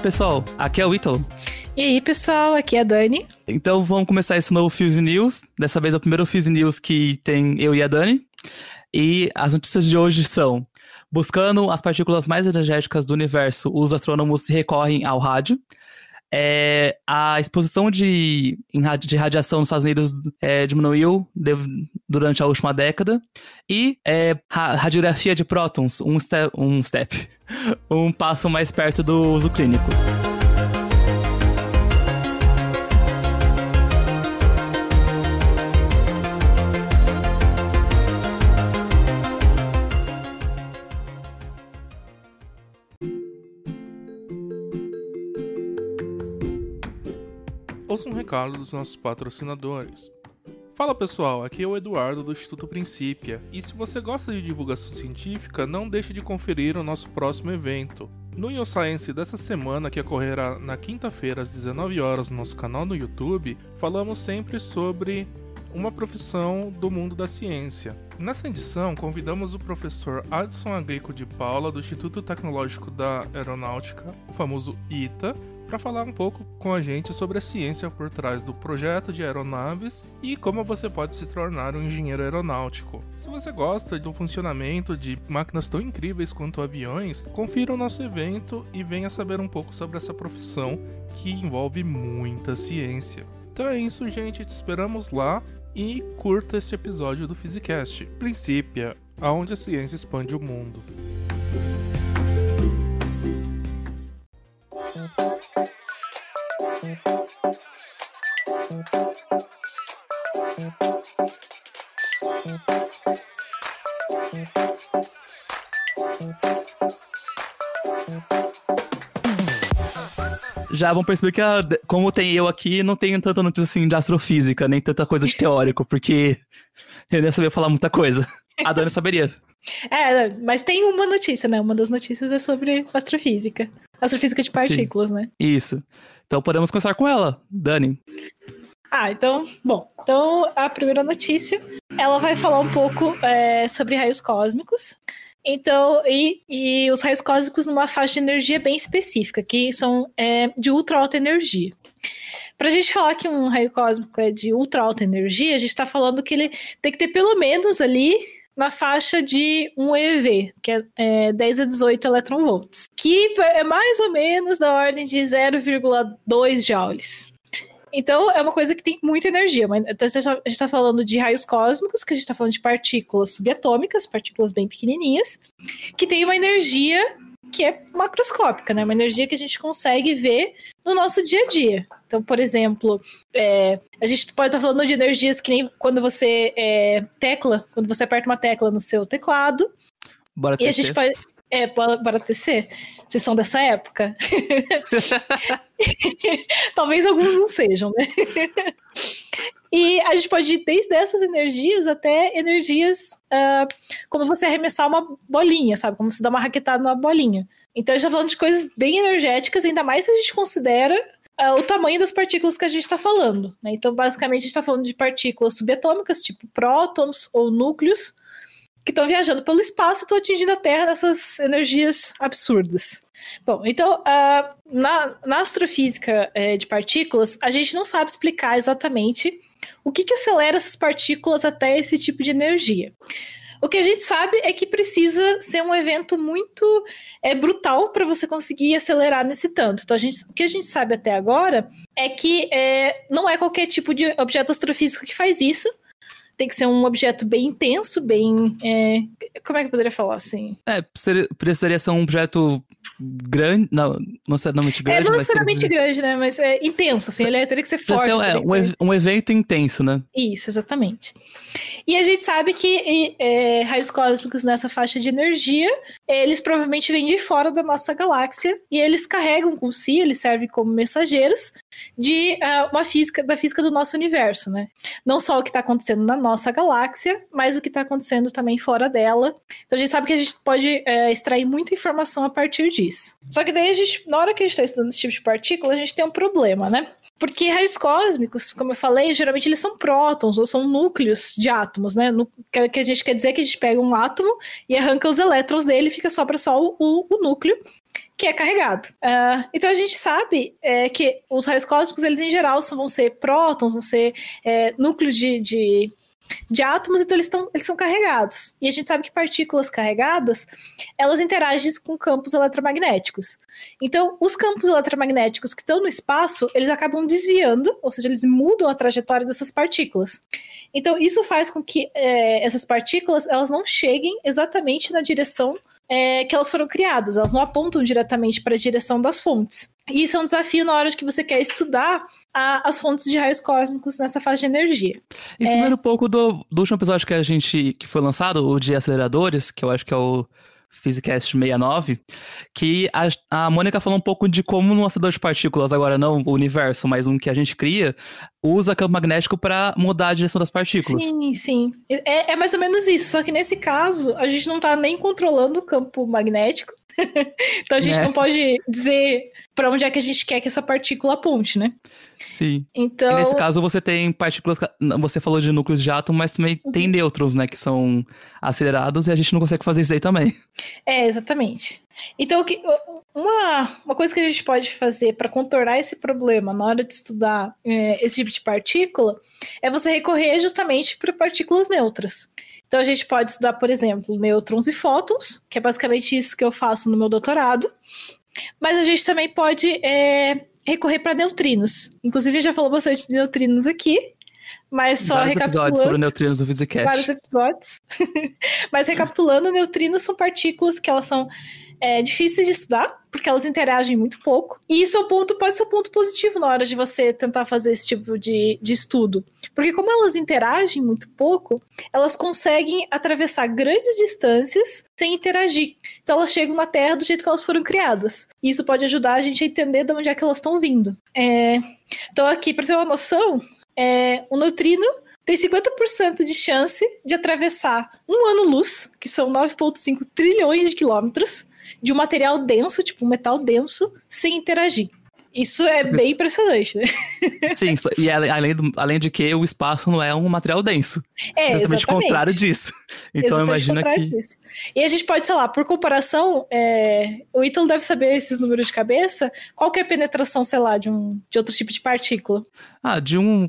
pessoal, aqui é o Ítalo. E aí, pessoal, aqui é a Dani. Então vamos começar esse novo Fuse News. Dessa vez é o primeiro Fuse News que tem eu e a Dani. E as notícias de hoje são: buscando as partículas mais energéticas do universo, os astrônomos recorrem ao rádio. É, a exposição de, de radiação nos Estados Unidos é, diminuiu de, durante a última década. E é, radiografia de prótons, um step, um step, um passo mais perto do uso clínico. Ouça um recado dos nossos patrocinadores. Fala pessoal, aqui é o Eduardo do Instituto Princípia, e se você gosta de divulgação científica, não deixe de conferir o nosso próximo evento. No InnoScience dessa semana, que ocorrerá na quinta-feira às 19 horas no nosso canal no YouTube, falamos sempre sobre uma profissão do mundo da ciência. Nessa edição, convidamos o professor Adson Agrico de Paula, do Instituto Tecnológico da Aeronáutica, o famoso ITA, para falar um pouco com a gente sobre a ciência por trás do projeto de aeronaves e como você pode se tornar um engenheiro aeronáutico. Se você gosta do funcionamento de máquinas tão incríveis quanto aviões, confira o nosso evento e venha saber um pouco sobre essa profissão que envolve muita ciência. Então é isso, gente. Te esperamos lá e curta esse episódio do Physicast. Princípio, aonde a ciência expande o mundo. Já vão perceber que, como tem eu aqui, não tenho tanta notícia assim de astrofísica, nem tanta coisa de teórico, porque eu nem sabia falar muita coisa. A Dani saberia. É, mas tem uma notícia, né? Uma das notícias é sobre astrofísica. Astrofísica de partículas, Sim. né? Isso. Então podemos começar com ela, Dani. Ah, então, bom. Então, a primeira notícia, ela vai falar um pouco é, sobre raios cósmicos. Então, e, e os raios cósmicos numa faixa de energia bem específica, que são é, de ultra alta energia. Para a gente falar que um raio cósmico é de ultra alta energia, a gente está falando que ele tem que ter pelo menos ali na faixa de 1 eV, que é, é 10 a 18 eletronvolts, que é mais ou menos da ordem de 0,2 joules. Então, é uma coisa que tem muita energia. Mas, então, a gente está falando de raios cósmicos, que a gente está falando de partículas subatômicas, partículas bem pequenininhas, que tem uma energia que é macroscópica, né? Uma energia que a gente consegue ver no nosso dia a dia. Então, por exemplo, é, a gente pode estar falando de energias que nem quando você é, tecla, quando você aperta uma tecla no seu teclado. Bora e a gente pode. É, bora tecer? Vocês são dessa época? Talvez alguns não sejam, né? e a gente pode ir desde essas energias até energias uh, como você arremessar uma bolinha, sabe? Como se dar uma raquetada numa bolinha. Então a gente tá falando de coisas bem energéticas, ainda mais se a gente considera uh, o tamanho das partículas que a gente está falando. Né? Então, basicamente, a gente está falando de partículas subatômicas, tipo prótons ou núcleos, que estão viajando pelo espaço e estão atingindo a Terra nessas energias absurdas. Bom, então, uh, na, na, astrofísica é, de partículas, a gente não sabe explicar exatamente o que, que acelera essas partículas até esse tipo de energia. O que a gente sabe é que precisa ser um evento muito é, brutal para você conseguir acelerar nesse tanto. Então, gente, o que a gente sabe até agora é que é, não é qualquer tipo de objeto astrofísico que faz isso tem que ser um objeto bem intenso, bem. É... Como é que eu poderia falar assim? É, precisaria ser um objeto grande, não, não necessariamente grande. É, não necessariamente grande, né? Mas é intenso, assim, ele é, teria que ser forte. Ser, é, um, um, evento intenso, né? Isso, exatamente. E a gente sabe que é, raios cósmicos nessa faixa de energia, eles provavelmente vêm de fora da nossa galáxia e eles carregam com si, eles servem como mensageiros de uh, uma física, da física do nosso universo, né? Não só o que está acontecendo na nossa galáxia, mas o que está acontecendo também fora dela. Então a gente sabe que a gente pode é, extrair muita informação a partir disso. Só que daí a gente, na hora que a gente está estudando esse tipo de partícula, a gente tem um problema, né? Porque raios cósmicos, como eu falei, geralmente eles são prótons ou são núcleos de átomos, né? No, que a gente quer dizer que a gente pega um átomo e arranca os elétrons dele e fica só o, o, o núcleo que é carregado. Uh, então a gente sabe é, que os raios cósmicos, eles em geral vão ser prótons, vão ser é, núcleos de, de de átomos, então eles, estão, eles são carregados. E a gente sabe que partículas carregadas, elas interagem com campos eletromagnéticos. Então, os campos eletromagnéticos que estão no espaço, eles acabam desviando, ou seja, eles mudam a trajetória dessas partículas. Então, isso faz com que é, essas partículas, elas não cheguem exatamente na direção é, que elas foram criadas, elas não apontam diretamente para a direção das fontes. E isso é um desafio na hora que você quer estudar a, as fontes de raios cósmicos nessa fase de energia. Isso é... um pouco do, do último episódio que a gente que foi lançado, o de aceleradores, que eu acho que é o Physicast 69, que a, a Mônica falou um pouco de como no acelerador de partículas, agora não o universo, mas um que a gente cria, usa campo magnético para mudar a direção das partículas. Sim, sim. É, é mais ou menos isso, só que nesse caso, a gente não está nem controlando o campo magnético, então a gente é. não pode dizer para onde é que a gente quer que essa partícula aponte, né? Sim. Então. E nesse caso você tem partículas. Você falou de núcleos de átomo, mas também uhum. tem nêutrons, né? Que são acelerados e a gente não consegue fazer isso aí também. É, exatamente. Então, uma, uma coisa que a gente pode fazer para contornar esse problema na hora de estudar é, esse tipo de partícula é você recorrer justamente para partículas neutras. Então a gente pode estudar, por exemplo, nêutrons e fótons, que é basicamente isso que eu faço no meu doutorado. Mas a gente também pode é, recorrer para neutrinos. Inclusive, já falou bastante de neutrinos aqui. Mas só vários recapitulando. episódios sobre neutrinos do Physicast. Vários episódios. mas recapitulando, neutrinos são partículas que elas são é, difíceis de estudar, porque elas interagem muito pouco. E isso é um ponto, pode ser um ponto positivo na hora de você tentar fazer esse tipo de, de estudo. Porque como elas interagem muito pouco, elas conseguem atravessar grandes distâncias sem interagir. Então elas chegam na Terra do jeito que elas foram criadas. E isso pode ajudar a gente a entender de onde é que elas estão vindo. É... Então aqui, para ter uma noção, é... o neutrino tem 50% de chance de atravessar um ano-luz, que são 9,5 trilhões de quilômetros, de um material denso, tipo um metal denso, sem interagir. Isso é bem impressionante, né? Sim, e além, do, além de que o espaço não é um material denso. É, exatamente. o contrário disso. Então imagina que... Disso. E a gente pode, sei lá, por comparação, é... o Ítalo deve saber esses números de cabeça, qual que é a penetração, sei lá, de, um, de outro tipo de partícula? Ah, de um...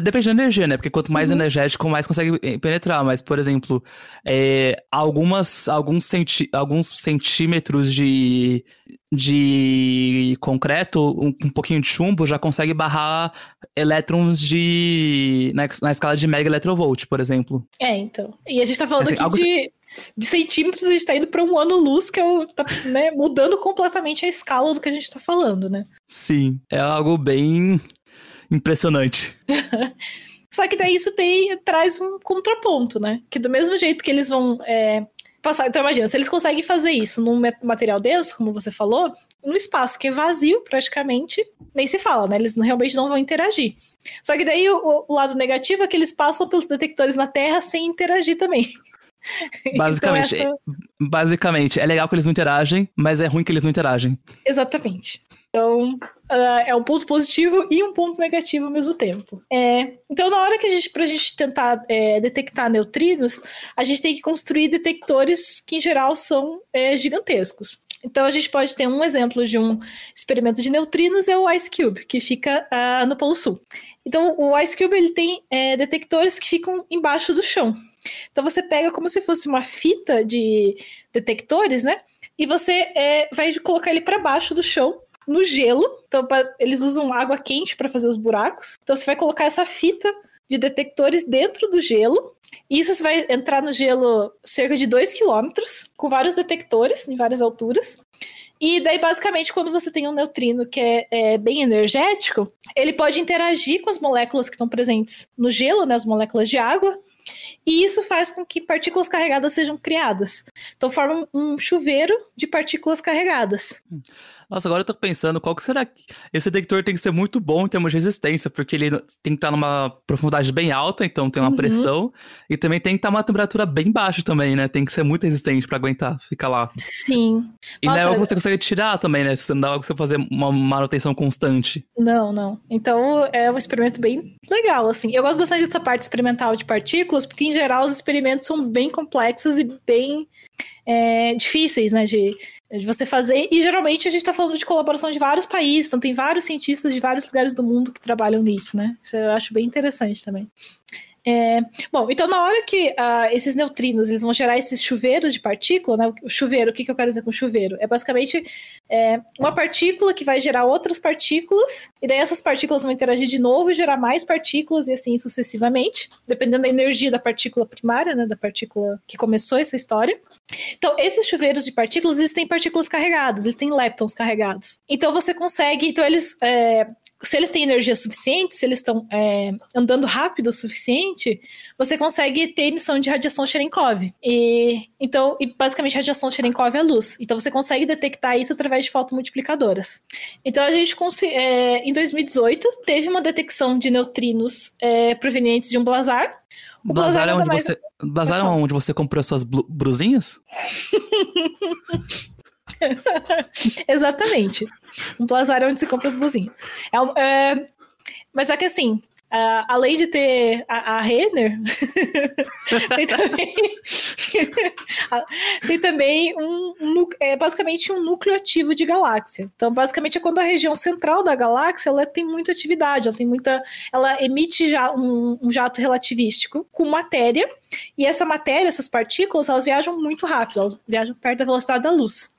Depende da energia, né? Porque quanto mais uhum. energético, mais consegue penetrar. Mas, por exemplo, é, algumas, alguns, centi alguns centímetros de, de concreto, um, um, pouquinho de chumbo, já consegue barrar elétrons de na, na escala de mega electrovolt, por exemplo. É, então. E a gente tá falando assim, aqui de, de centímetros, a gente tá indo para um ano-luz, que é o, tá, né, mudando completamente a escala do que a gente tá falando, né? Sim, é algo bem impressionante. Só que daí isso tem, traz um contraponto, né? Que do mesmo jeito que eles vão é, passar. Então, imagina, se eles conseguem fazer isso num material denso, como você falou, no espaço que é vazio, praticamente, nem se fala, né? Eles realmente não vão interagir. Só que daí o, o lado negativo é que eles passam pelos detectores na Terra sem interagir também. Basicamente, então, essa... basicamente, é legal que eles não interagem, mas é ruim que eles não interagem. Exatamente. Então, uh, é um ponto positivo e um ponto negativo ao mesmo tempo. É, então, na hora que a gente, pra gente tentar é, detectar neutrinos, a gente tem que construir detectores que, em geral, são é, gigantescos. Então, a gente pode ter um exemplo de um experimento de neutrinos, é o Ice Cube, que fica uh, no Polo Sul. Então, o Ice Cube ele tem é, detectores que ficam embaixo do chão. Então, você pega como se fosse uma fita de detectores, né? E você é, vai colocar ele para baixo do chão no gelo. Então, pra, eles usam água quente para fazer os buracos. Então, você vai colocar essa fita de detectores dentro do gelo. Isso você vai entrar no gelo cerca de 2 km, com vários detectores em várias alturas. E daí, basicamente, quando você tem um neutrino que é, é, bem energético, ele pode interagir com as moléculas que estão presentes no gelo, né, as moléculas de água, e isso faz com que partículas carregadas sejam criadas. Então forma um chuveiro de partículas carregadas. Nossa, agora eu tô pensando, qual que será que... Esse detector tem que ser muito bom em termos de resistência, porque ele tem que estar numa profundidade bem alta, então tem uma uhum. pressão, e também tem que estar uma temperatura bem baixa também, né? Tem que ser muito resistente para aguentar, ficar lá. Sim. E Nossa, não é algo que você consegue tirar também, né? Você não dá algo que você fazer uma manutenção constante. Não, não. Então é um experimento bem legal, assim. Eu gosto bastante dessa parte experimental de partículas, porque em geral os experimentos são bem complexos e bem é, difíceis, né? De de você fazer. E geralmente a gente está falando de colaboração de vários países, então tem vários cientistas de vários lugares do mundo que trabalham nisso, né? Isso eu acho bem interessante também. É, bom, então na hora que uh, esses neutrinos eles vão gerar esses chuveiros de partícula, né? O chuveiro, o que, que eu quero dizer com chuveiro? É basicamente é, uma partícula que vai gerar outras partículas, e daí essas partículas vão interagir de novo e gerar mais partículas, e assim sucessivamente, dependendo da energia da partícula primária, né? Da partícula que começou essa história. Então, esses chuveiros de partículas, eles têm partículas carregadas, eles têm leptons carregados. Então, você consegue. Então, eles. É, se eles têm energia suficiente, se eles estão é, andando rápido o suficiente, você consegue ter emissão de radiação Cherenkov. E, então, e basicamente, radiação Cherenkov é luz. Então, você consegue detectar isso através de fotomultiplicadoras. Então, a gente, é, em 2018, teve uma detecção de neutrinos é, provenientes de um blazar, o Blazar, é onde mais... você. Blazar é onde você comprou suas brusinhas? Exatamente. Um Blazar é onde você compra as blusinhas. É, é, mas é que assim, além de ter a, a Renner, tem também, tem também um, um, é basicamente um núcleo ativo de galáxia. Então, basicamente é quando a região central da galáxia ela tem muita atividade, ela tem muita, ela emite já um, um jato relativístico com matéria e essa matéria, essas partículas, elas viajam muito rápido, elas viajam perto da velocidade da luz.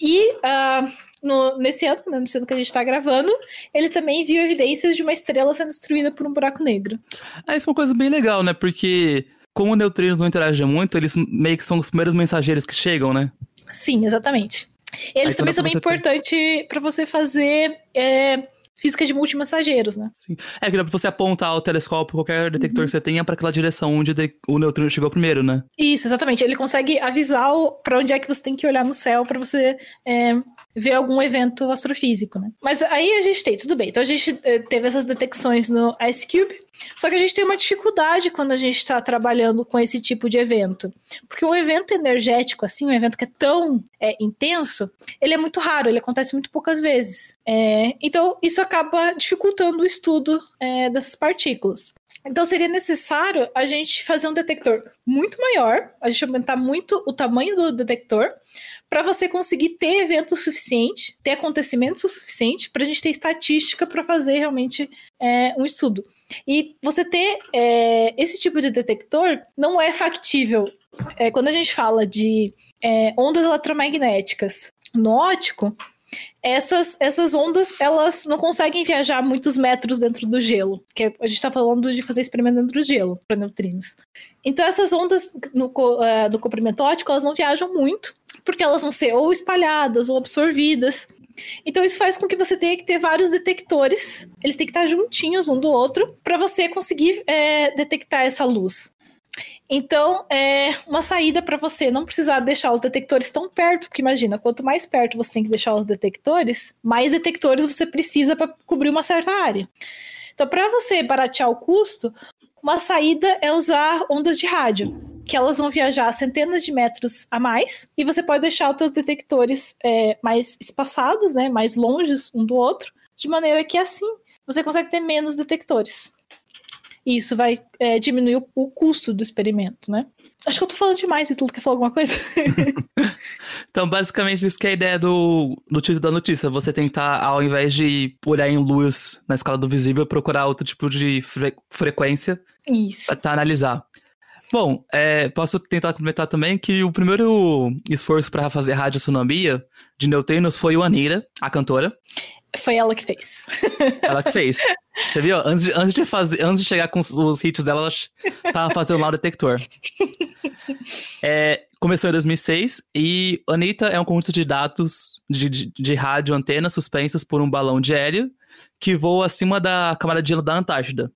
E uh, no, nesse ano, né, nesse ano que a gente está gravando, ele também viu evidências de uma estrela sendo destruída por um buraco negro. Ah, isso é uma coisa bem legal, né? Porque como neutrinos não interagem muito, eles meio que são os primeiros mensageiros que chegam, né? Sim, exatamente. Eles Aí, também são bem importantes para você fazer é, física de multimensageiros, né? Sim. É que dá pra você apontar o telescópio, qualquer detector uhum. que você tenha, para aquela direção onde o neutrino chegou primeiro, né? Isso, exatamente. Ele consegue avisar para onde é que você tem que olhar no céu para você é, ver algum evento astrofísico, né? Mas aí a gente tem, tudo bem. Então a gente é, teve essas detecções no Ice Cube, só que a gente tem uma dificuldade quando a gente está trabalhando com esse tipo de evento. Porque um evento energético, assim, um evento que é tão é, intenso, ele é muito raro, ele acontece muito poucas vezes. É, então, isso acaba dificultando o estudo é, dessas partículas. Então, seria necessário a gente fazer um detector muito maior, a gente aumentar muito o tamanho do detector, para você conseguir ter evento suficiente, ter acontecimento suficiente, para a gente ter estatística para fazer realmente é, um estudo. E você ter é, esse tipo de detector não é factível. É, quando a gente fala de é, ondas eletromagnéticas no ótico, essas, essas ondas elas não conseguem viajar muitos metros dentro do gelo, que a gente está falando de fazer experimento dentro do gelo para neutrinos. Então essas ondas no, uh, no comprimento óptico elas não viajam muito, porque elas vão ser ou espalhadas ou absorvidas. Então isso faz com que você tenha que ter vários detectores, eles têm que estar juntinhos um do outro para você conseguir é, detectar essa luz. Então, é uma saída para você não precisar deixar os detectores tão perto, porque imagina, quanto mais perto você tem que deixar os detectores, mais detectores você precisa para cobrir uma certa área. Então, para você baratear o custo, uma saída é usar ondas de rádio que elas vão viajar centenas de metros a mais, e você pode deixar os seus detectores é, mais espaçados, né, mais longes um do outro, de maneira que assim você consegue ter menos detectores. E isso vai é, diminuir o, o, custo do experimento, né? Acho que eu tô falando demais, e tu quer falar alguma coisa? então, basicamente, isso que é a ideia do, do título da notícia. Você tentar, ao invés de olhar em luz na escala do visível, procurar outro tipo de fre frequência Isso. para analisar. Bom, é, posso tentar comentar também que o primeiro esforço para fazer radioastronomia de neutrinos foi o Anira, a cantora. Foi ela que fez. Ela que fez. Você viu? Antes de, antes de, fazer, antes de chegar com os hits dela, ela tava fazendo lá o detector. É, começou em 2006 e Anitta é um conjunto de dados de, de, de rádio antenas suspensas por um balão de hélio que voa acima da camada de gelo da Antártida.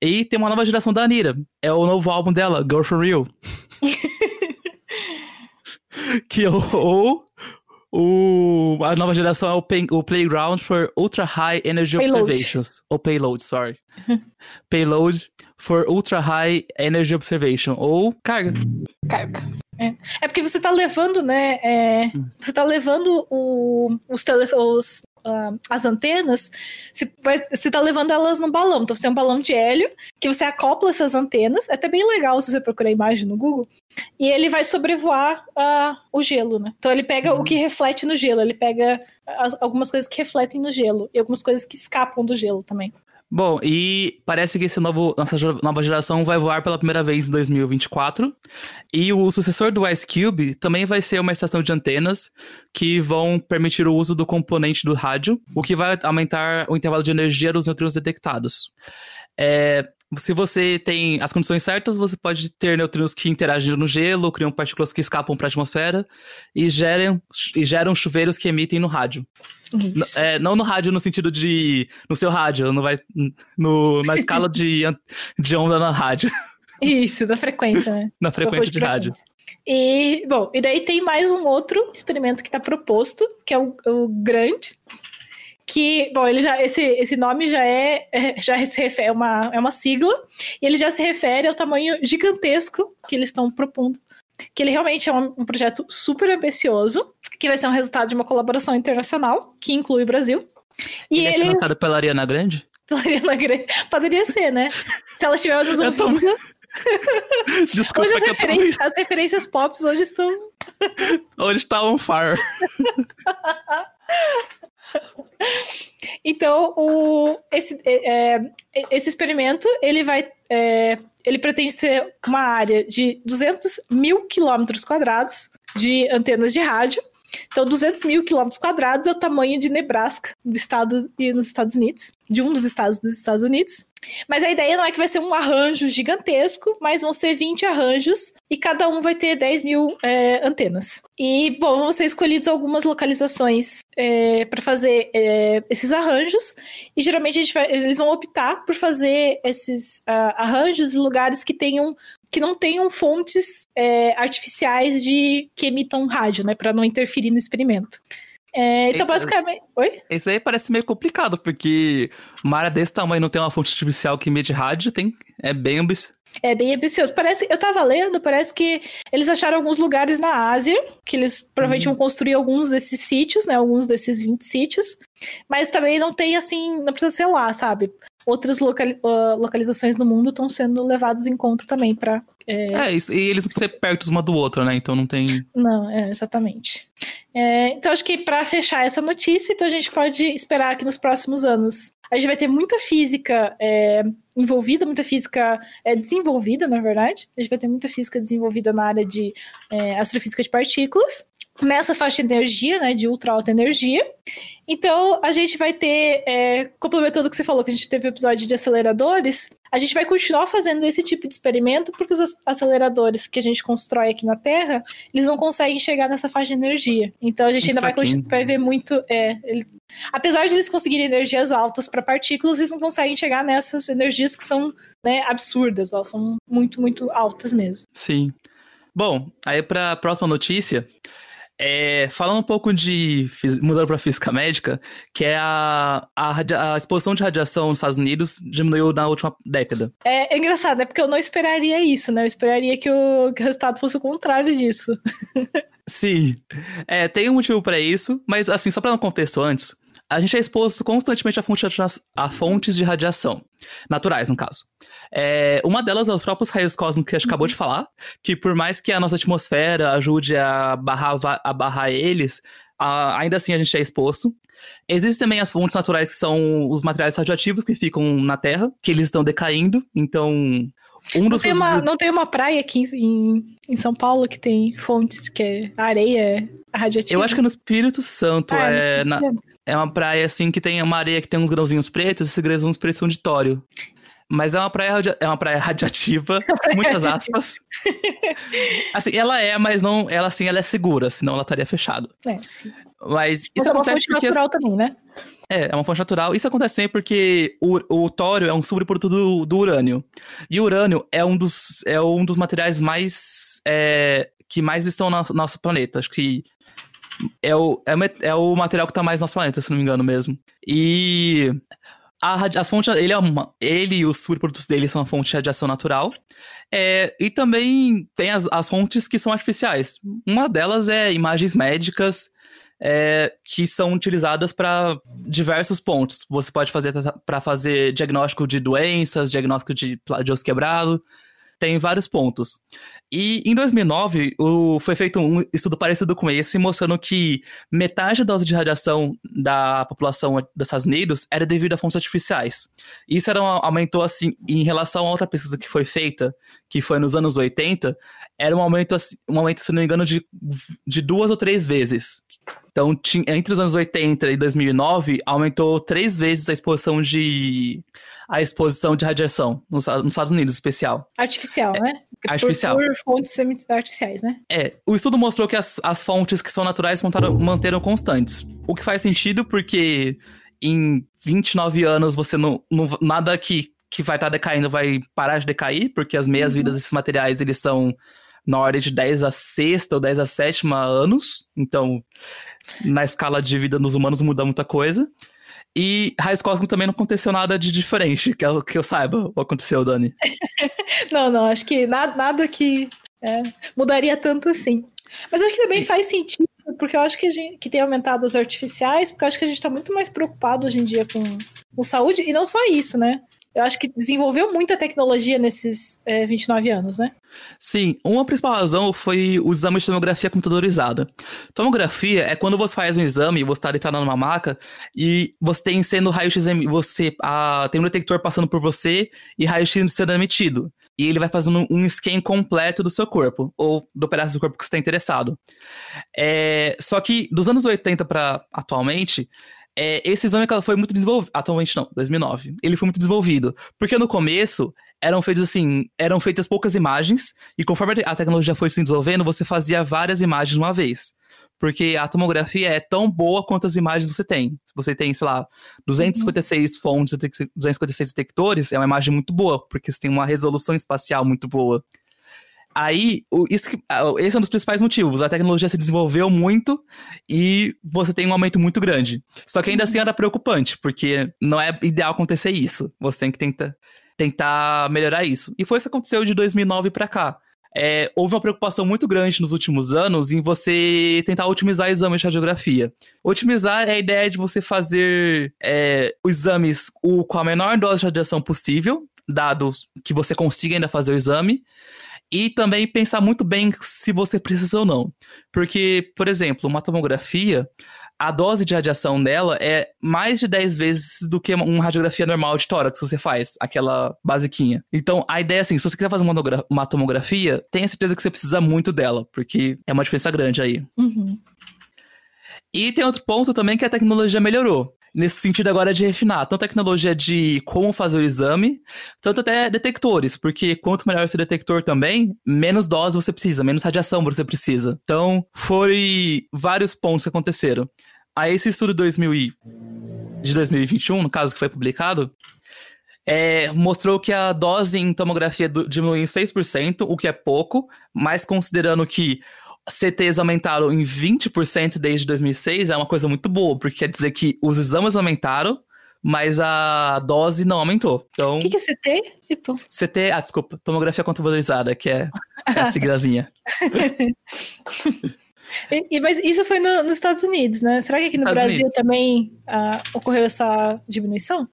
E tem uma nova geração da Anira. É o novo álbum dela, Girl From Real. que ou, ou O, a nova geração é o, pay, o Playground for Ultra High Energy Payload. Observations. Ou Payload, sorry. Payload for Ultra High Energy Observation. Ou carga. Carga. É. é porque você tá levando, né? é, Hum. você tá levando o- os, tele, os ah, as antenas, você, vai, você tá levando elas no balão. Então você tem um balão de hélio que você acopla essas antenas. É até bem legal se você procurar a imagem no Google. E ele vai sobrevoar ah, o gelo, né? Então ele pega o que reflete no gelo. Ele pega as- algumas coisas que refletem no gelo e algumas coisas que escapam do gelo também. Bom, e parece que esse novo, nova geração vai voar pela primeira vez em 2024. E o sucessor do Ice Cube também vai ser uma estação de antenas que vão permitir o uso do componente do rádio, o que vai aumentar o intervalo de energia dos neutrinos detectados. É, se você tem as condições certas, você pode ter neutrinos que interagem no gelo, criam partículas que escapam para a atmosfera e geram, e geram chuveiros que emitem no rádio. É, não no rádio no sentido de. no seu rádio, não vai. No, na escala de, de onda na rádio, Isso, da frequência, né? na frequência de rádio. E, bom, e daí tem mais um outro experimento que está proposto, que é o, o GRAND, que, bom, ele já, esse, esse nome já é, é, já se refere, é uma, é uma sigla, e ele já se refere ao tamanho gigantesco que eles estão propondo. Que ele realmente é um, um projeto super ambicioso, que vai ser um resultado de uma colaboração internacional, que inclui o Brasil. E Ele é ele, financiado pela Ariana Grande? Ariana Grande, poderia ser, né? Se ela estiver nos Eu tô-. Desculpa Hoje as eu tô referências, as referências pop hoje estão Hoje tá on fire. Então, o, esse, é, é, esse experimento, ele vai... é, ele pretende ser uma área de 200 mil quilômetros quadrados de antenas de rádio. Então, 200 mil quilômetros quadrados é o tamanho de Nebraska, do estado e nos Estados Unidos, de um dos estados dos Estados Unidos. Mas a ideia não é que vai ser um arranjo gigantesco, mas vão ser 20 arranjos e cada um vai ter 10 mil é, antenas. E, bom, vão ser escolhidos algumas localizações para fazer é, esses arranjos, e geralmente vai- eles vão optar por fazer esses ah, arranjos em lugares que tenham que não tenham fontes é, artificiais de que emitam rádio, né, para não interferir no experimento. É, então, basicamente. Oi? Isso aí parece meio complicado, porque uma área desse tamanho não tem uma fonte artificial que emite rádio, tem, é bem ambicioso. É bem ambicioso. Parece, eu tava lendo, parece que eles acharam alguns lugares na Ásia, que eles provavelmente Uhum. vão construir alguns desses sítios, né? Alguns desses 20 sítios. Mas também não tem assim, não precisa ser lá, sabe? Outras locali- ah, localizações no mundo estão sendo levadas em conta também para É, isso- e eles ser perto uma do outro, né? Então não tem. Não, é, exatamente. É, então, acho que para fechar essa notícia, então a gente pode esperar que nos próximos anos a gente vai ter muita física é, envolvida, muita física é, desenvolvida, na verdade. A gente vai ter muita física desenvolvida na área de é, astrofísica de partículas, nessa faixa de energia, né, de ultra alta energia. Então, a gente vai ter, é, complementando o que você falou, que a gente teve o episódio de aceleradores, a gente vai continuar fazendo esse tipo de experimento, porque os ac- aceleradores que a gente constrói aqui na Terra, eles não conseguem chegar nessa faixa de energia. Então, a gente Muito ainda vai, vai ver muito. É, ele- apesar de eles conseguirem energias altas para partículas, eles não conseguem chegar nessas energias que são né, absurdas, elas são muito, muito altas mesmo. Sim. Bom, aí pra próxima notícia. É, falando um pouco de. mudando para física médica, que é a, a, a exposição de radiação nos Estados Unidos diminuiu na última década. É, é engraçado, né? Porque eu não esperaria isso, né? Eu esperaria que o, que o resultado fosse o contrário disso. Sim. É, tem um motivo para isso, mas assim, só para dar um contexto antes, a gente é exposto constantemente a, fonte a fontes de radiação, naturais, no caso. É, uma delas é os próprios raios cósmicos que a gente acabou de falar, que por mais que a nossa atmosfera ajude a barrar, a barrar eles, a- ainda assim a gente é exposto. Existem também as fontes naturais que são os materiais radioativos que ficam na Terra, que eles estão decaindo, então... Um Não tem, uma, não tem uma praia aqui em, em São Paulo que tem fontes, que é areia radioativa? Eu acho que é no Espírito Santo, Ah, é, não na- É uma praia assim que tem uma areia que tem uns grãozinhos pretos, esses grãozinhos pretos são de tório. Mas é uma praia, é uma praia radiativa, muitas aspas. Assim, ela é, mas não, ela assim, ela é segura, senão ela estaria fechada. É, sim. Mas isso Mas é uma acontece fonte porque natural também, né? é, é uma fonte natural. Isso acontece sempre porque o, o tório é um subproduto do, do urânio. E o urânio é um dos, é um dos materiais mais é, que mais estão no nosso planeta. Acho que É o, é, é o material que tá mais no nosso planeta, se não me engano mesmo. E a, as fontes, ele, é uma, ele e os subprodutos dele são uma fonte de radiação natural. É, e também tem as, as fontes que são artificiais. Uma delas é imagens médicas é, que são utilizadas para diversos pontos. Você pode fazer para fazer diagnóstico de doenças, diagnóstico de, de osso quebrado, tem vários pontos. E em 2009, o, foi feito um estudo parecido com esse, mostrando que metade da dose de radiação da população dos Estados Unidos era devido a fontes artificiais. Isso era um, aumentou, assim, em relação a outra pesquisa que foi feita, que foi nos anos 80, era um aumento, assim, um aumento se não me engano, de, de duas ou três vezes. Então, entre os anos 80 e 2009, aumentou três vezes a exposição de a exposição de radiação nos, nos Estados Unidos, especial. Artificial, é, né? Artificial. Por, por, fontes artificiais, né? É, o estudo mostrou que as, as fontes que são naturais mantaram, manteram constantes. O que faz sentido porque em 29 anos você não, não nada que que vai estar tá decaindo vai parar de decair, porque as meias-vidas uhum. desses materiais, eles são na ordem de 10 a sexta ou 10 a sétima anos. Então, na escala de vida nos humanos muda muita coisa. E Raios Cósmicos também não aconteceu nada de diferente, que, eu, que eu saiba, o aconteceu, Dani. não, não, acho que nada, nada que é, mudaria tanto assim. Mas acho que também Sim. faz sentido, porque eu acho que, a gente, que tem aumentado os artificiais, porque eu acho que a gente está muito mais preocupado hoje em dia com, com saúde, e não só isso, né? Eu acho que desenvolveu muita tecnologia nesses é, 29 anos, né? Sim, uma principal razão foi o exame de tomografia computadorizada. Tomografia é quando você faz um exame, você está deitado numa maca e você tem sendo raio-x, você a, tem um detector passando por você e raio-x sendo emitido. E ele vai fazendo um scan completo do seu corpo, ou do pedaço do corpo que você está interessado. É, só que dos anos 80 para atualmente, é, esse exame foi muito desenvolvido. Atualmente não, 2009. Ele foi muito desenvolvido. Porque no começo eram feitas assim, eram feitas poucas imagens, e conforme a tecnologia foi se desenvolvendo, você fazia várias imagens de uma vez. Porque a tomografia é tão boa quanto as imagens você tem. Se você tem, sei lá, 256 uhum. fontes, 256 detectores, é uma imagem muito boa, porque você tem uma resolução espacial muito boa. Aí, o, isso, esse é um dos principais motivos. A tecnologia se desenvolveu muito e você tem um aumento muito grande. Só que ainda assim era preocupante, porque não é ideal acontecer isso. Você tem que tentar, tentar melhorar isso. E foi isso que aconteceu de 2009 para cá. É, houve uma preocupação muito grande nos últimos anos em você tentar otimizar exames de radiografia. Otimizar é a ideia de você fazer é, os exames com a menor dose de radiação possível, dados que você consiga ainda fazer o exame, e também pensar muito bem se você precisa ou não. Porque, por exemplo, uma tomografia, a dose de radiação dela é mais de 10 vezes do que uma radiografia normal de tórax que você faz, aquela basiquinha. Então, a ideia é assim, se você quiser fazer uma, tomografia, tenha certeza que você precisa muito dela, porque é uma diferença grande aí. Uhum. E tem outro ponto também que a tecnologia melhorou nesse sentido agora de refinar tanto a tecnologia de como fazer o exame, tanto até detectores, porque quanto melhor esse detector também, menos dose você precisa, menos radiação você precisa. Então, foi vários pontos que aconteceram. Aí esse estudo 2000 e... de 2021, no caso que foi publicado, é, mostrou que a dose em tomografia diminuiu em 6%, o que é pouco, mas considerando que CTs aumentaram em 20% desde 2006 é uma coisa muito boa, porque quer dizer que os exames aumentaram, mas a dose não aumentou. Então, o que, que é CT? E? CT, ah, desculpa, tomografia computadorizada, que é, é a siglazinha. E, e, mas isso foi no, nos Estados Unidos, né? Será que aqui no Estados Brasil Unidos. também uh, ocorreu essa diminuição?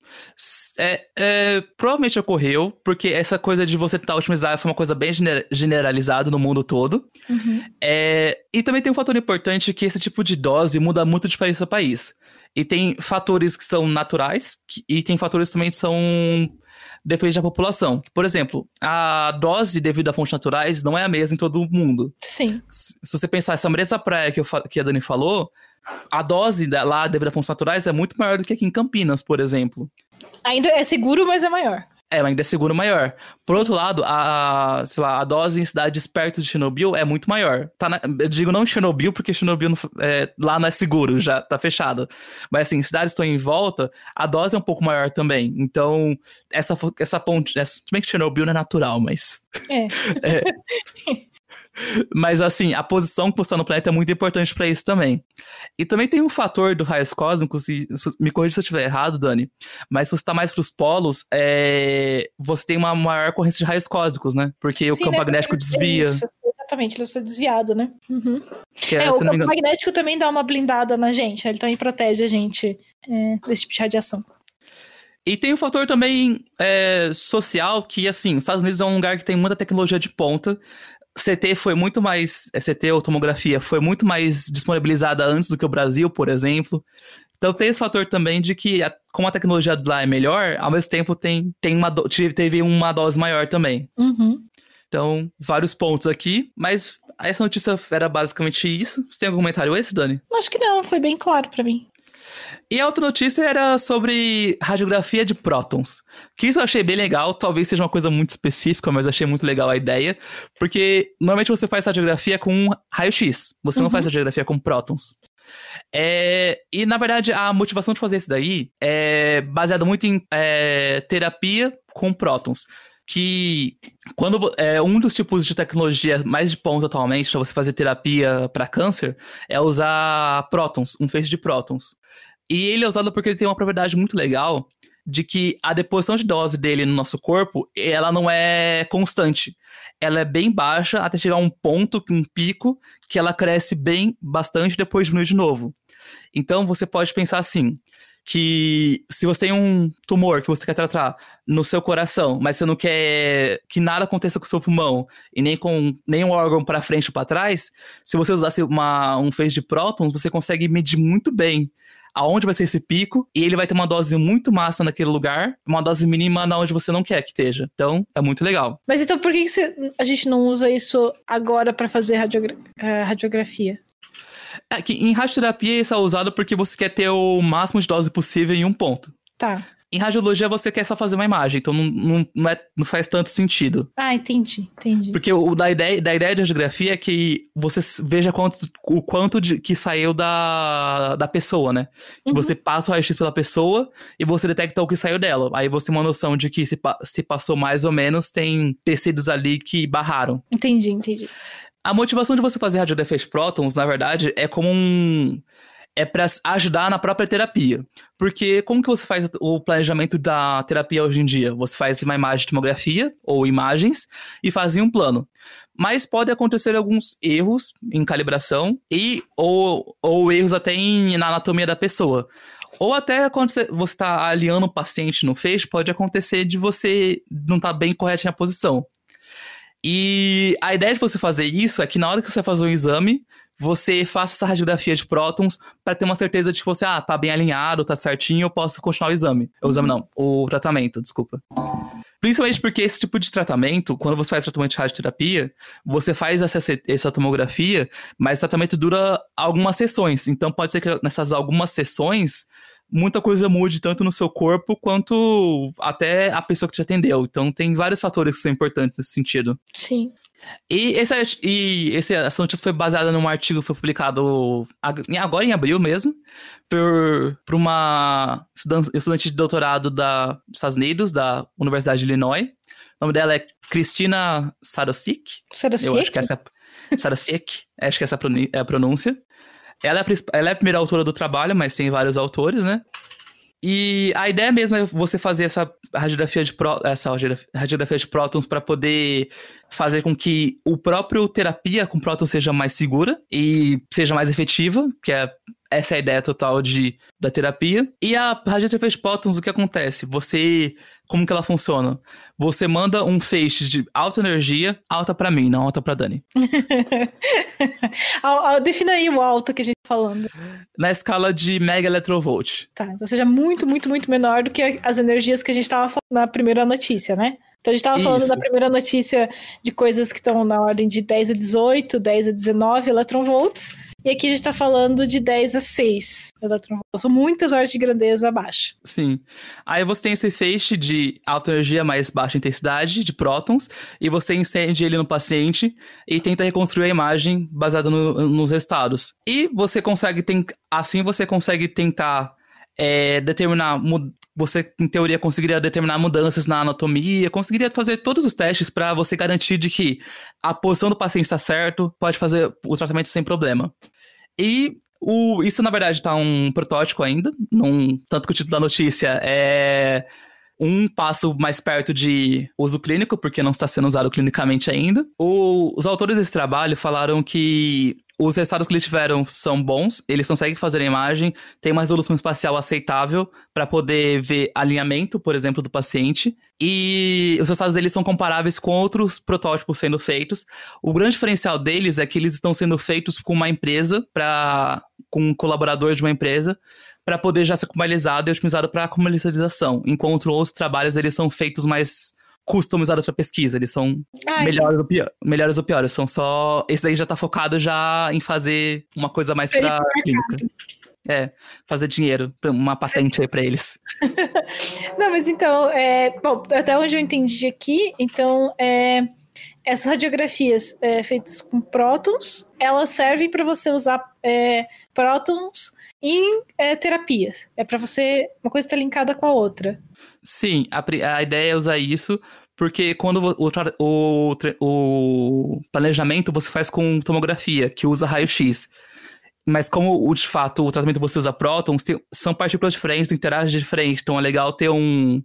É, é, provavelmente ocorreu, porque essa coisa de você tentar otimizar foi uma coisa bem generalizada no mundo todo. Uhum. É, e também tem um fator importante que esse tipo de dose muda muito de país para país. E tem fatores que são naturais, e tem fatores também que são depende da população. Por exemplo, a dose devido a fontes naturais não é a mesma em todo o mundo. Sim. Se você pensar essa mesma praia que, eu, que a Dani falou, a dose lá devido a fontes naturais é muito maior do que aqui em Campinas, por exemplo. Ainda é seguro, mas é maior. É, ainda é seguro maior. Por Sim. outro lado, a, sei lá, a dose em cidades perto de Chernobyl é muito maior. Tá na, eu digo não Chernobyl, porque Chernobyl não, é, lá não é seguro, já tá fechado. Mas assim, cidades estão em volta, a dose é um pouco maior também. Então, essa, essa ponte. Essa, se bem que Chernobyl não é natural, mas. É. é Mas assim, a posição que você está no planeta é muito importante para isso também. E também tem um fator do raios cósmicos, e me corrija se eu estiver errado, Dani, mas se você está mais para os polos, é... você tem uma maior corrente de raios cósmicos, né? Porque Sim, o campo né? magnético desvia. Isso. Exatamente, ele está desviado, né? Uhum. É, é, o campo magnético também dá uma blindada na gente, ele também protege a gente é, desse tipo de radiação. E tem um fator também é, social que, assim, os Estados Unidos é um lugar que tem muita tecnologia de ponta. CT foi muito mais. É, CT ou tomografia foi muito mais disponibilizada antes do que o Brasil, por exemplo. Então tem esse fator também de que, como a tecnologia de lá é melhor, ao mesmo tempo tem, tem uma teve uma dose maior também. Uhum. Então, vários pontos aqui, mas essa notícia era basicamente isso. Você tem algum comentário esse, Dani? Acho que não, foi bem claro para mim. E a outra notícia era sobre radiografia de prótons. Que isso eu achei bem legal, talvez seja uma coisa muito específica, mas achei muito legal a ideia. Porque normalmente você faz radiografia com raio-x, você uhum. não faz uhum. radiografia com prótons. É, e na verdade a motivação de fazer isso daí é baseada muito em é, terapia com prótons que quando é um dos tipos de tecnologia mais de ponta atualmente para você fazer terapia para câncer é usar prótons, um feixe de prótons. E ele é usado porque ele tem uma propriedade muito legal de que a deposição de dose dele no nosso corpo, ela não é constante. Ela é bem baixa até chegar a um ponto, um pico, que ela cresce bem bastante depois diminui de novo. Então você pode pensar assim, que se você tem um tumor que você quer tratar no seu coração, mas você não quer que nada aconteça com o seu pulmão e nem com nenhum órgão para frente ou para trás, se você usasse uma, um feixe de prótons, você consegue medir muito bem aonde vai ser esse pico, e ele vai ter uma dose muito massa naquele lugar, uma dose mínima na onde você não quer que esteja. Então, é muito legal. Mas então por que, que a gente não usa isso agora para fazer radiogra uh, radiografia? É que em radioterapia isso é usado porque você quer ter o máximo de dose possível em um ponto. Tá. Em radiologia você quer só fazer uma imagem, então não, não, não, é, não faz tanto sentido. Ah, entendi, entendi. Porque o da ideia, da ideia de radiografia é que você veja quanto, o quanto de, que saiu da, da pessoa, né? Que uhum. você passa o raio-x pela pessoa e você detecta o que saiu dela. Aí você tem uma noção de que se, se passou mais ou menos, tem tecidos ali que barraram. Entendi, entendi. A motivação de você fazer radiografia de prótons, na verdade, é como um é para ajudar na própria terapia. Porque como que você faz o planejamento da terapia hoje em dia? Você faz uma imagem de tomografia ou imagens e faz um plano. Mas pode acontecer alguns erros em calibração e ou, ou erros até em, na anatomia da pessoa. Ou até quando você está alinhando o paciente no feixe, pode acontecer de você não estar tá bem correto na posição. E a ideia de você fazer isso é que na hora que você fazer um exame, você faça essa radiografia de prótons para ter uma certeza de que você, ah, tá bem alinhado, tá certinho, eu posso continuar o exame. O exame não, o tratamento, desculpa. Principalmente porque esse tipo de tratamento, quando você faz tratamento de radioterapia, você faz essa, essa tomografia, mas o tratamento dura algumas sessões. Então pode ser que nessas algumas sessões muita coisa mude tanto no seu corpo quanto até a pessoa que te atendeu. Então tem vários fatores que são importantes nesse sentido. Sim. E, esse, e esse, essa notícia foi baseada num artigo que foi publicado agora em abril mesmo, por, por uma estudante de doutorado da, dos Estados Unidos, da Universidade de Illinois. O nome dela é Cristina Sarosik. Sarosik? Eu acho que essa é Sarosik, acho que essa é a pronúncia. Ela é, a, ela é a primeira autora do trabalho, mas tem vários autores, né? E a ideia mesmo é você fazer essa radiografia de, pró essa radiografia de prótons para poder fazer com que o próprio terapia com prótons seja mais segura e seja mais efetiva, que é essa é a ideia total de, da terapia. E a radioterapia de prótons, o que acontece? Você como que ela funciona? Você manda um feixe de alta energia, alta para mim, não alta para Dani. Defina aí o alto que a gente tá falando. Na escala de mega electrovolt. Tá, então seja muito, muito, muito menor do que as energias que a gente estava falando na primeira notícia, né? Então a gente estava falando da primeira notícia de coisas que estão na ordem de 10 a 18, 10 a 19 electronvolts. E aqui a gente está falando de 10 a 6 eletronvolts. São muitas ordens de grandeza abaixo. Sim. Aí você tem esse feixe de alta energia mais baixa intensidade, de prótons, e você incende ele no paciente e tenta reconstruir a imagem baseada no, nos resultados. E você consegue, tem, assim você consegue tentar é, determinar. Você, em teoria, conseguiria determinar mudanças na anatomia, conseguiria fazer todos os testes para você garantir de que a posição do paciente está certo, pode fazer o tratamento sem problema. E o, isso, na verdade, está um protótipo ainda, num, tanto que o título da notícia é um passo mais perto de uso clínico, porque não está sendo usado clinicamente ainda. O, os autores desse trabalho falaram que os resultados que eles tiveram são bons, eles conseguem fazer a imagem, tem uma resolução espacial aceitável para poder ver alinhamento, por exemplo, do paciente, e os resultados deles são comparáveis com outros protótipos sendo feitos. O grande diferencial deles é que eles estão sendo feitos com uma empresa, pra, com um colaborador de uma empresa, para poder já ser comercializado e otimizado para comercialização, enquanto outros trabalhos eles são feitos mais customizados para pesquisa, eles são melhores ou, pior, melhores ou piores, são só esse daí já está focado já em fazer uma coisa mais para clínica. É, fazer dinheiro, uma patente aí para eles. Não, mas então, é, bom, até onde eu entendi aqui, então, é, essas radiografias é, feitas com prótons, elas servem para você usar é, prótons em é, terapias. É para você. Uma coisa estar tá linkada com a outra. Sim, a, a ideia é usar isso, porque quando o, o, o planejamento você faz com tomografia, que usa raio-x. Mas como de fato o tratamento você usa prótons, tem, são partículas diferentes, interagem diferente. Então é legal ter um.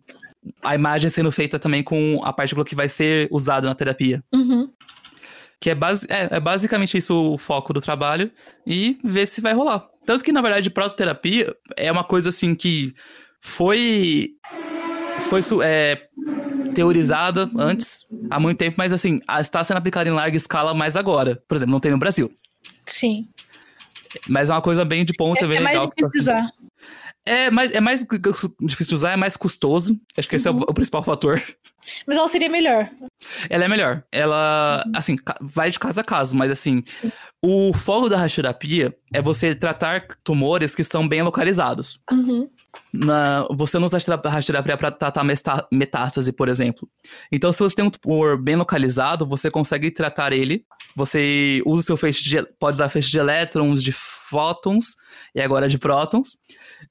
A imagem sendo feita também com a partícula que vai ser usada na terapia. Uhum. Que é, base, é, é basicamente isso o foco do trabalho e ver se vai rolar. Tanto que, na verdade, prototerapia é uma coisa assim que foi. Foi é, teorizada antes, há muito tempo, mas assim, está sendo aplicada em larga escala mais agora. Por exemplo, não tem no Brasil. Sim. Mas é uma coisa bem de ponta, é, bem é legal. Mais difícil usar. É mais, é mais difícil de usar, é mais custoso. Acho que esse uhum. é o, o, principal fator. Mas ela seria melhor. Ela é melhor. Ela, uhum. assim, vai de caso a caso, mas assim, Sim. o foco da radioterapia é você tratar tumores que são bem localizados. Uhum. Na, você não usa a radioterapia para tratar metástase, por exemplo. Então, se você tem um tumor bem localizado, você consegue tratar ele. Você usa o seu feixe de, pode usar feixe de elétrons, de fótons e agora de prótons.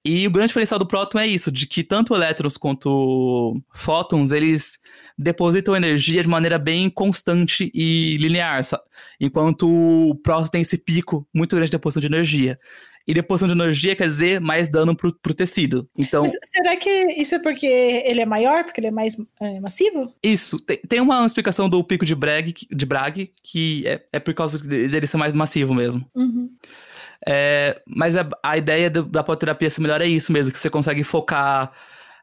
E o grande diferencial do próton é isso, de que tanto elétrons quanto fótons, eles depositam energia de maneira bem constante e linear, sabe? enquanto o próton tem esse pico muito grande de deposição de energia. E deposição de energia quer dizer mais dano pro, pro tecido. Então. Mas será que isso é porque ele é maior, porque ele é mais é, massivo? Isso. Tem, tem uma explicação do pico de Bragg, de Bragg que é, é por causa dele ser mais massivo mesmo. Uhum. É, mas a, a ideia do, da poterapia melhor é isso mesmo, que você consegue focar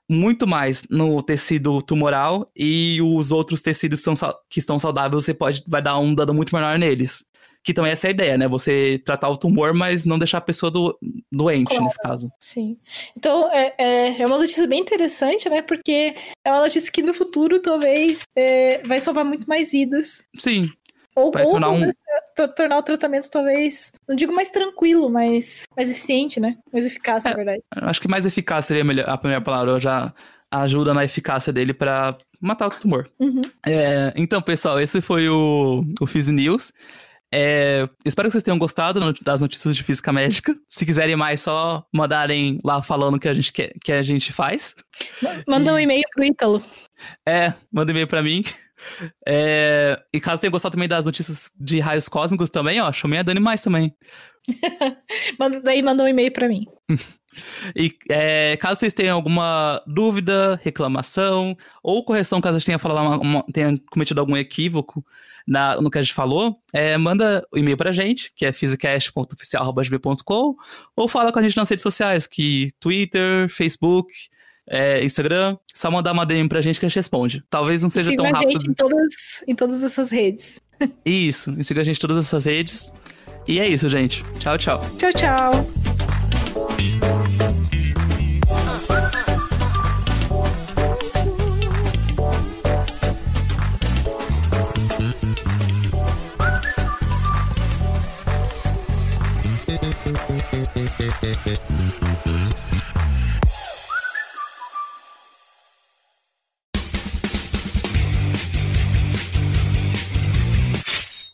muito mais no tecido tumoral e os outros tecidos são, que estão saudáveis você pode vai dar um dano muito menor neles. Que também essa é a ideia, né? Você tratar o tumor, mas não deixar a pessoa do, doente, claro, nesse caso. Sim. Então, é, é, é, uma notícia bem interessante, né? Porque é uma notícia que no futuro talvez é, vai salvar muito mais vidas. Sim. Ou, ou tornar, um... tornar o tratamento talvez, não digo mais tranquilo, mas mais eficiente, né? Mais eficaz, na é, verdade. Acho que mais eficaz seria a, melhor, a primeira palavra. Eu já ajuda na eficácia dele para matar o tumor. Uhum. É, então, pessoal, esse foi o, o Fizz News. É, espero que vocês tenham gostado das notícias de física médica. Se quiserem mais, só mandarem lá falando o que a gente quer, que a gente faz. Manda um e-mail pro Ítalo. É, manda um e-mail pra mim. É, e caso tenha gostado também das notícias de raios cósmicos também, ó, chamei a Dani mais também. manda, daí manda um e-mail para mim. e é, caso vocês tenham alguma dúvida, reclamação ou correção, caso a gente tenha, falado uma, uma, tenha cometido algum equívoco na, no que a gente falou, é, manda o um e-mail pra gente, que é physicast.oficial.gb.com ou fala com a gente nas redes sociais, que Twitter, Facebook, é, Instagram, só mandar uma DM pra gente que a gente responde. Talvez não seja siga tão rápido. a gente em todas, em todas essas redes. Isso, siga a gente em todas essas redes. E é isso, gente. Tchau, tchau. Tchau, tchau.